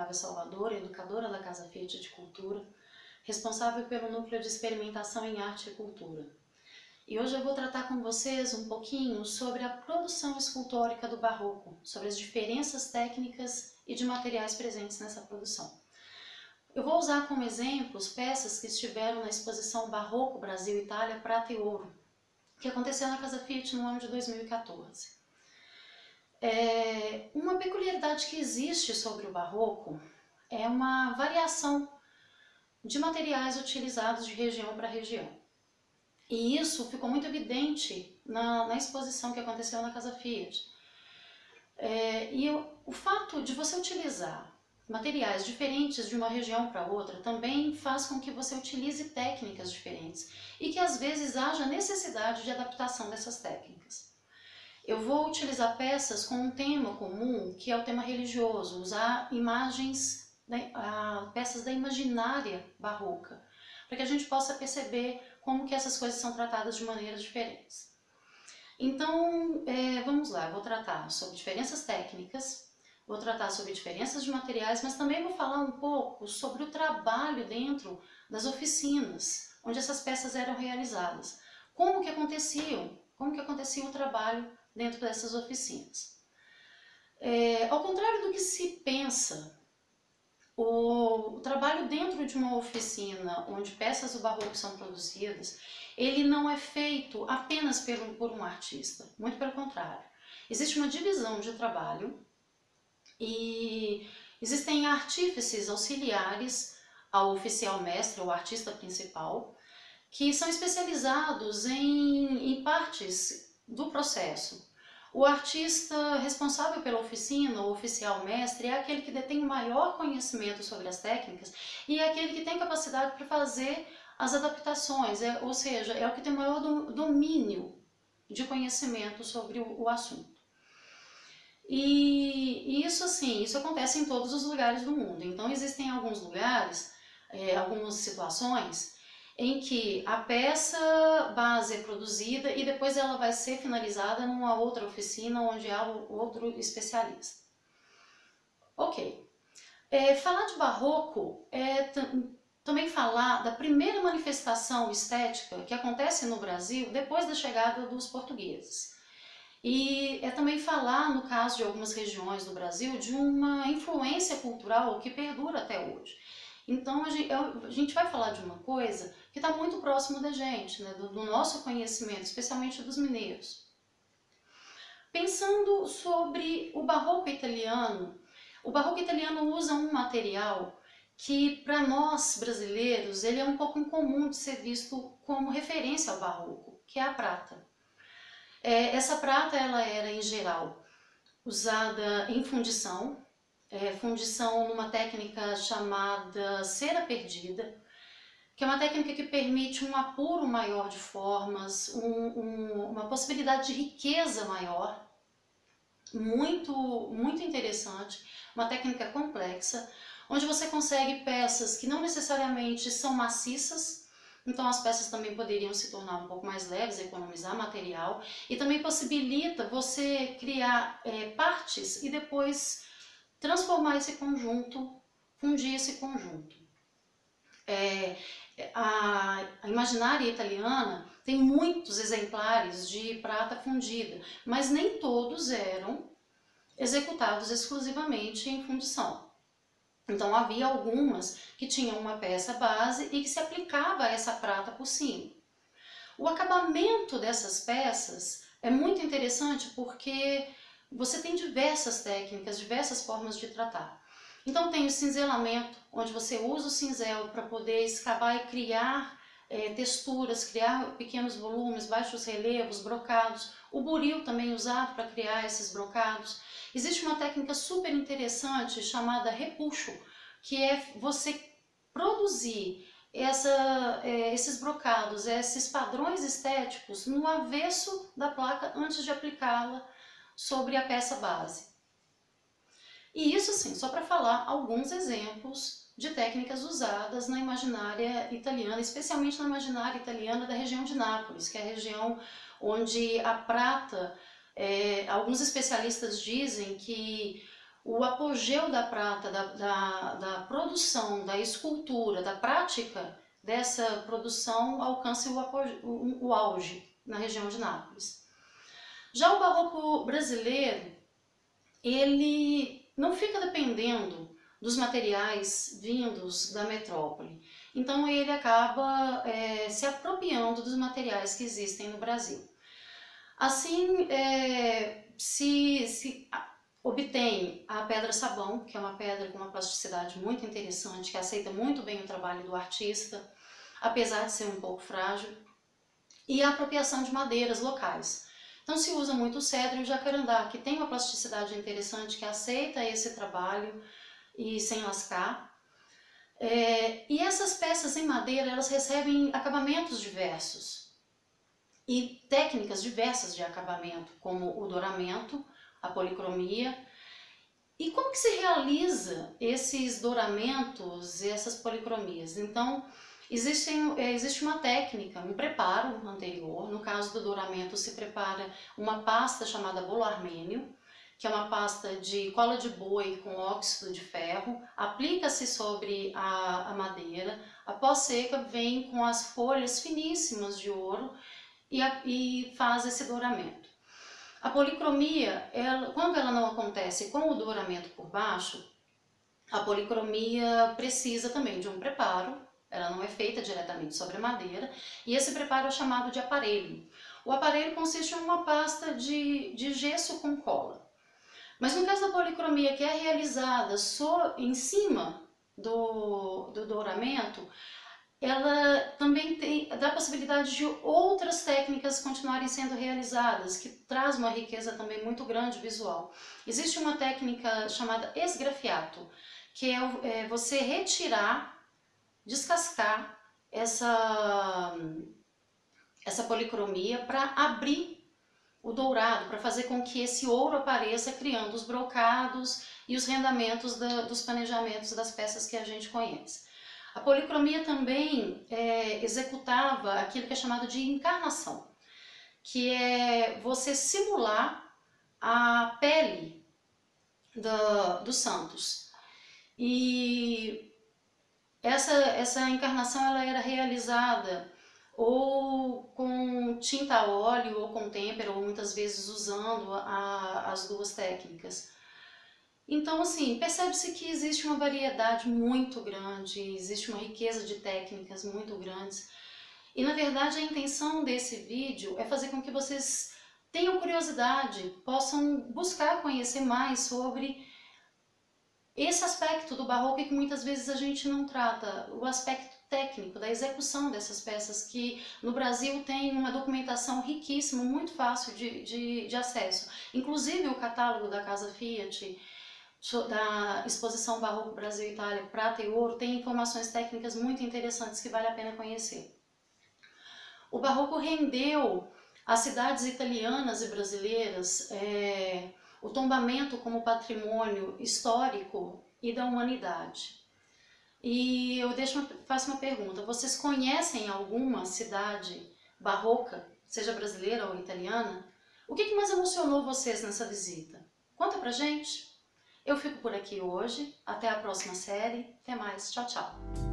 Flávia Salvador, educadora da Casa Fiat de Cultura, responsável pelo Núcleo de Experimentação em Arte e Cultura. E hoje eu vou tratar com vocês um pouquinho sobre a produção escultórica do Barroco, sobre as diferenças técnicas e de materiais presentes nessa produção. Eu vou usar como exemplos peças que estiveram na exposição Barroco Brasil-Itália Prata e Ouro, que aconteceu na Casa Fiat no ano de 2014. É, uma peculiaridade que existe sobre o barroco é uma variação de materiais utilizados de região para região. E isso ficou muito evidente na, na exposição que aconteceu na Casa Fiat. É, e o, o fato de você utilizar materiais diferentes de uma região para outra também faz com que você utilize técnicas diferentes e que às vezes haja necessidade de adaptação dessas técnicas. Eu vou utilizar peças com um tema comum, que é o tema religioso, usar imagens, né, peças da imaginária barroca, para que a gente possa perceber como que essas coisas são tratadas de maneiras diferentes. Então, é, vamos lá, vou tratar sobre diferenças técnicas, vou tratar sobre diferenças de materiais, mas também vou falar um pouco sobre o trabalho dentro das oficinas, onde essas peças eram realizadas. Como que aconteciam, como que acontecia o trabalho dentro dessas oficinas. É, ao contrário do que se pensa, o, o, trabalho dentro de uma oficina onde peças do barroco são produzidas, ele não é feito apenas pelo, por um artista, muito pelo contrário. Existe uma divisão de trabalho e existem artífices auxiliares ao oficial mestre, ou artista principal, que são especializados em, em partes do processo. O artista responsável pela oficina, o oficial mestre, é aquele que detém o maior conhecimento sobre as técnicas e é aquele que tem capacidade para fazer as adaptações, é, ou seja, é o que tem maior do, domínio de conhecimento sobre o, o assunto. E, e, isso assim, isso acontece em todos os lugares do mundo. Então existem alguns lugares, é, algumas situações em que a peça base é produzida e depois ela vai ser finalizada numa outra oficina onde há outro especialista. Ok. É, falar de barroco é também falar da primeira manifestação estética que acontece no Brasil depois da chegada dos portugueses. E é também falar, no caso de algumas regiões do Brasil, de uma influência cultural que perdura até hoje. Então a gente, a gente vai falar de uma coisa que está muito próximo da gente, né, do, do nosso conhecimento, especialmente dos mineiros. Pensando sobre o barroco italiano, o barroco italiano usa um material que para nós brasileiros ele é um pouco incomum de ser visto como referência ao barroco, que é a prata. É, essa prata ela era em geral usada em fundição, é, fundição numa técnica chamada cera perdida, que é uma técnica que permite um apuro maior de formas, um, um, uma possibilidade de riqueza maior, muito, muito interessante, uma técnica complexa, onde você consegue peças que não necessariamente são maciças, então as peças também poderiam se tornar um pouco mais leves, economizar material, e também possibilita você criar é, partes e depois transformar esse conjunto, fundir esse conjunto. É, a, a imaginária italiana tem muitos exemplares de prata fundida, mas nem todos eram executados exclusivamente em fundição. Então havia algumas que tinham uma peça base e que se aplicava essa prata por cima. O acabamento dessas peças é muito interessante porque você tem diversas técnicas, diversas formas de tratar. Então tem o cinzelamento, onde você usa o cinzel para poder escavar e criar é, texturas, criar pequenos volumes, baixos relevos, brocados. O buril também usado para criar esses brocados. Existe uma técnica super interessante chamada repuxo, que é você produzir essa, é, esses brocados, esses padrões estéticos no avesso da placa antes de aplicá-la sobre a peça base. E isso sim, só para falar alguns exemplos de técnicas usadas na imaginária italiana, especialmente na imaginária italiana da região de Nápoles, que é a região onde a prata, é, alguns especialistas dizem que o apogeu da prata, da, da, da produção, da escultura, da prática dessa produção alcance o, o, o auge na região de Nápoles. Já o barroco brasileiro, ele não fica dependendo dos materiais vindos da metrópole. Então ele acaba é, se apropriando dos materiais que existem no Brasil. Assim, é, se, se obtém a pedra sabão, que é uma pedra com uma plasticidade muito interessante, que aceita muito bem o trabalho do artista, apesar de ser um pouco frágil, e a apropriação de madeiras locais. Então se usa muito o cedro e o jacarandá, que tem uma plasticidade interessante, que aceita esse trabalho e sem lascar. É, e essas peças em madeira, elas recebem acabamentos diversos e técnicas diversas de acabamento, como o douramento, a policromia. E como que se realiza esses douramentos e essas policromias? Então, Existem, é, existe uma técnica, um preparo anterior. No caso do douramento, se prepara uma pasta chamada bolo armênio, que é uma pasta de cola de boi com óxido de ferro, aplica-se sobre a, a, madeira, após seca vem com as folhas finíssimas de ouro e, a, e faz esse douramento. A policromia, ela, quando ela não acontece com o douramento por baixo, a policromia precisa também de um preparo ela não é feita diretamente sobre madeira, e esse preparo é chamado de aparelho. O aparelho consiste em uma pasta de, de gesso com cola. Mas no caso da policromia, que é realizada só em cima do, do douramento, ela também tem, dá a possibilidade de outras técnicas continuarem sendo realizadas, que traz uma riqueza também muito grande visual. Existe uma técnica chamada esgrafiato, que é, é você retirar descascar essa, essa policromia para abrir o dourado, para fazer com que esse ouro apareça criando os brocados e os rendamentos da, dos planejamentos das peças que a gente conhece. A policromia também é, executava aquilo que é chamado de encarnação, que é você simular a pele do, dos santos. E essa, essa encarnação ela era realizada ou com tinta a óleo ou com têmpera, ou muitas vezes usando a, as duas técnicas. Então, assim, percebe-se que existe uma variedade muito grande, existe uma riqueza de técnicas muito grandes. E, na verdade, a intenção desse vídeo é fazer com que vocês tenham curiosidade, possam buscar conhecer mais sobre esse aspecto do barroco é que muitas vezes a gente não trata, o aspecto técnico da execução dessas peças, que no Brasil tem uma documentação riquíssima, muito fácil de, de, de acesso. Inclusive o catálogo da Casa Fiat, da exposição Barroco Brasil Itália, Prata e Ouro, tem informações técnicas muito interessantes que vale a pena conhecer. O Barroco rendeu às cidades italianas e brasileiras é, o tombamento como patrimônio histórico e da humanidade. E eu deixo uma, faço uma pergunta: vocês conhecem alguma cidade barroca, seja brasileira ou italiana? O que, que mais emocionou vocês nessa visita? Conta pra gente! Eu fico por aqui hoje. Até a próxima série. Até mais. Tchau, tchau.